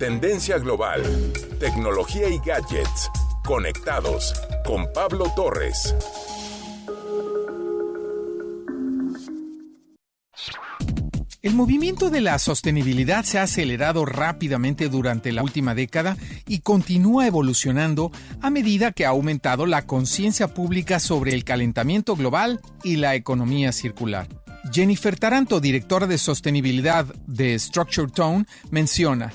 Tendencia global, tecnología y gadgets. Conectados con Pablo Torres. El movimiento de la sostenibilidad se ha acelerado rápidamente durante la última década y continúa evolucionando a medida que ha aumentado la conciencia pública sobre el calentamiento global y la economía circular. Jennifer Taranto, directora de sostenibilidad de Structure Tone, menciona,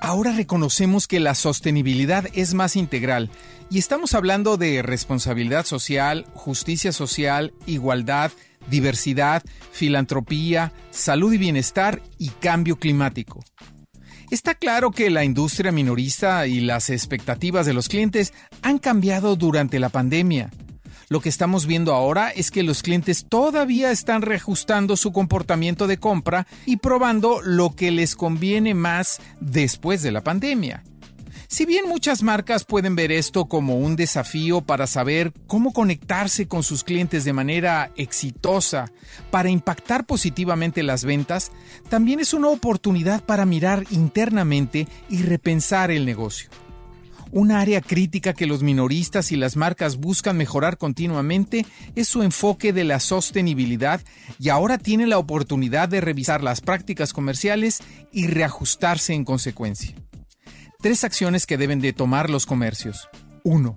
Ahora reconocemos que la sostenibilidad es más integral y estamos hablando de responsabilidad social, justicia social, igualdad, diversidad, filantropía, salud y bienestar y cambio climático. Está claro que la industria minorista y las expectativas de los clientes han cambiado durante la pandemia. Lo que estamos viendo ahora es que los clientes todavía están reajustando su comportamiento de compra y probando lo que les conviene más después de la pandemia. Si bien muchas marcas pueden ver esto como un desafío para saber cómo conectarse con sus clientes de manera exitosa para impactar positivamente las ventas, también es una oportunidad para mirar internamente y repensar el negocio. Un área crítica que los minoristas y las marcas buscan mejorar continuamente es su enfoque de la sostenibilidad y ahora tienen la oportunidad de revisar las prácticas comerciales y reajustarse en consecuencia. Tres acciones que deben de tomar los comercios. 1.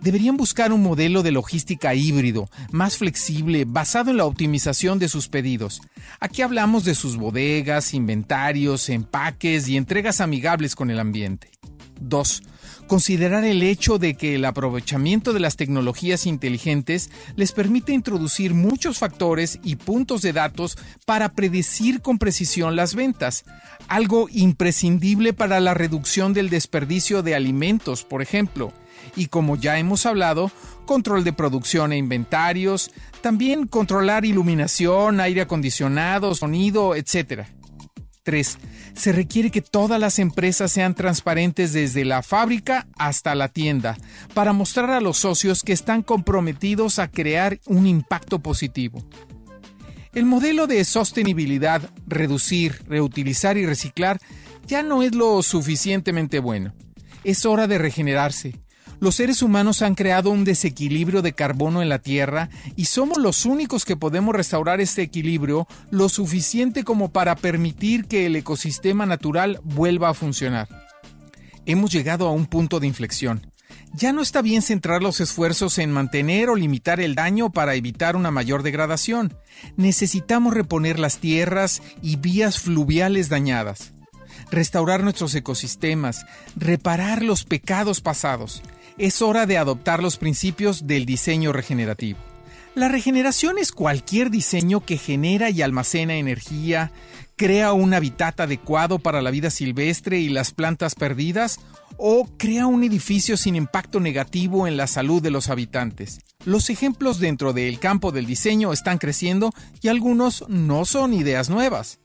Deberían buscar un modelo de logística híbrido, más flexible, basado en la optimización de sus pedidos. Aquí hablamos de sus bodegas, inventarios, empaques y entregas amigables con el ambiente. 2 considerar el hecho de que el aprovechamiento de las tecnologías inteligentes les permite introducir muchos factores y puntos de datos para predecir con precisión las ventas, algo imprescindible para la reducción del desperdicio de alimentos, por ejemplo, y como ya hemos hablado, control de producción e inventarios, también controlar iluminación, aire acondicionado, sonido, etc. 3. Se requiere que todas las empresas sean transparentes desde la fábrica hasta la tienda, para mostrar a los socios que están comprometidos a crear un impacto positivo. El modelo de sostenibilidad, reducir, reutilizar y reciclar ya no es lo suficientemente bueno. Es hora de regenerarse, los seres humanos han creado un desequilibrio de carbono en la Tierra y somos los únicos que podemos restaurar este equilibrio lo suficiente como para permitir que el ecosistema natural vuelva a funcionar. Hemos llegado a un punto de inflexión. Ya no está bien centrar los esfuerzos en mantener o limitar el daño para evitar una mayor degradación. Necesitamos reponer las tierras y vías fluviales dañadas restaurar nuestros ecosistemas, reparar los pecados pasados es hora de adoptar los principios del diseño regenerativo. La regeneración es cualquier diseño que genera y almacena energía, crea un hábitat adecuado para la vida silvestre y las plantas perdidas, o crea un edificio sin impacto negativo en la salud de los habitantes. Los ejemplos dentro del campo del diseño están creciendo y algunos no son ideas nuevas.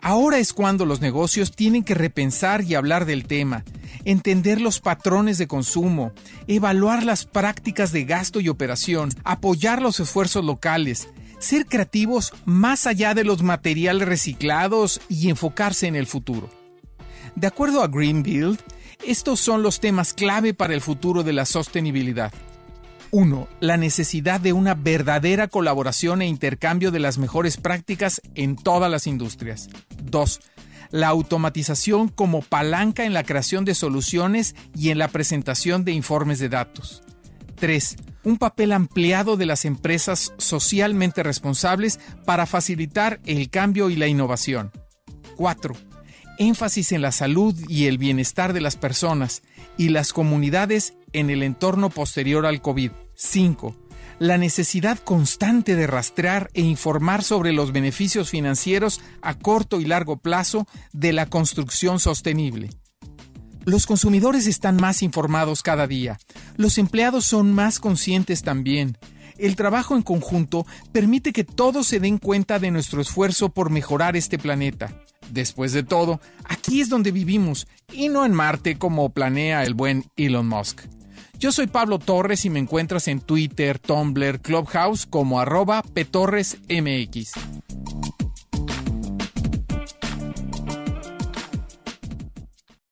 Ahora es cuando los negocios tienen que repensar y hablar del tema, entender los patrones de consumo, evaluar las prácticas de gasto y operación, apoyar los esfuerzos locales, ser creativos más allá de los materiales reciclados y enfocarse en el futuro. De acuerdo a Greenbuild, estos son los temas clave para el futuro de la sostenibilidad. 1. La necesidad de una verdadera colaboración e intercambio de las mejores prácticas en todas las industrias. 2. La automatización como palanca en la creación de soluciones y en la presentación de informes de datos. 3. Un papel ampliado de las empresas socialmente responsables para facilitar el cambio y la innovación. 4. Énfasis en la salud y el bienestar de las personas y las comunidades en el entorno posterior al COVID. 5. La necesidad constante de rastrear e informar sobre los beneficios financieros a corto y largo plazo de la construcción sostenible. Los consumidores están más informados cada día. Los empleados son más conscientes también. El trabajo en conjunto permite que todos se den cuenta de nuestro esfuerzo por mejorar este planeta. Después de todo, aquí es donde vivimos y no en Marte como planea el buen Elon Musk. Yo soy Pablo Torres y me encuentras en Twitter, Tumblr, Clubhouse como arroba petorresmx.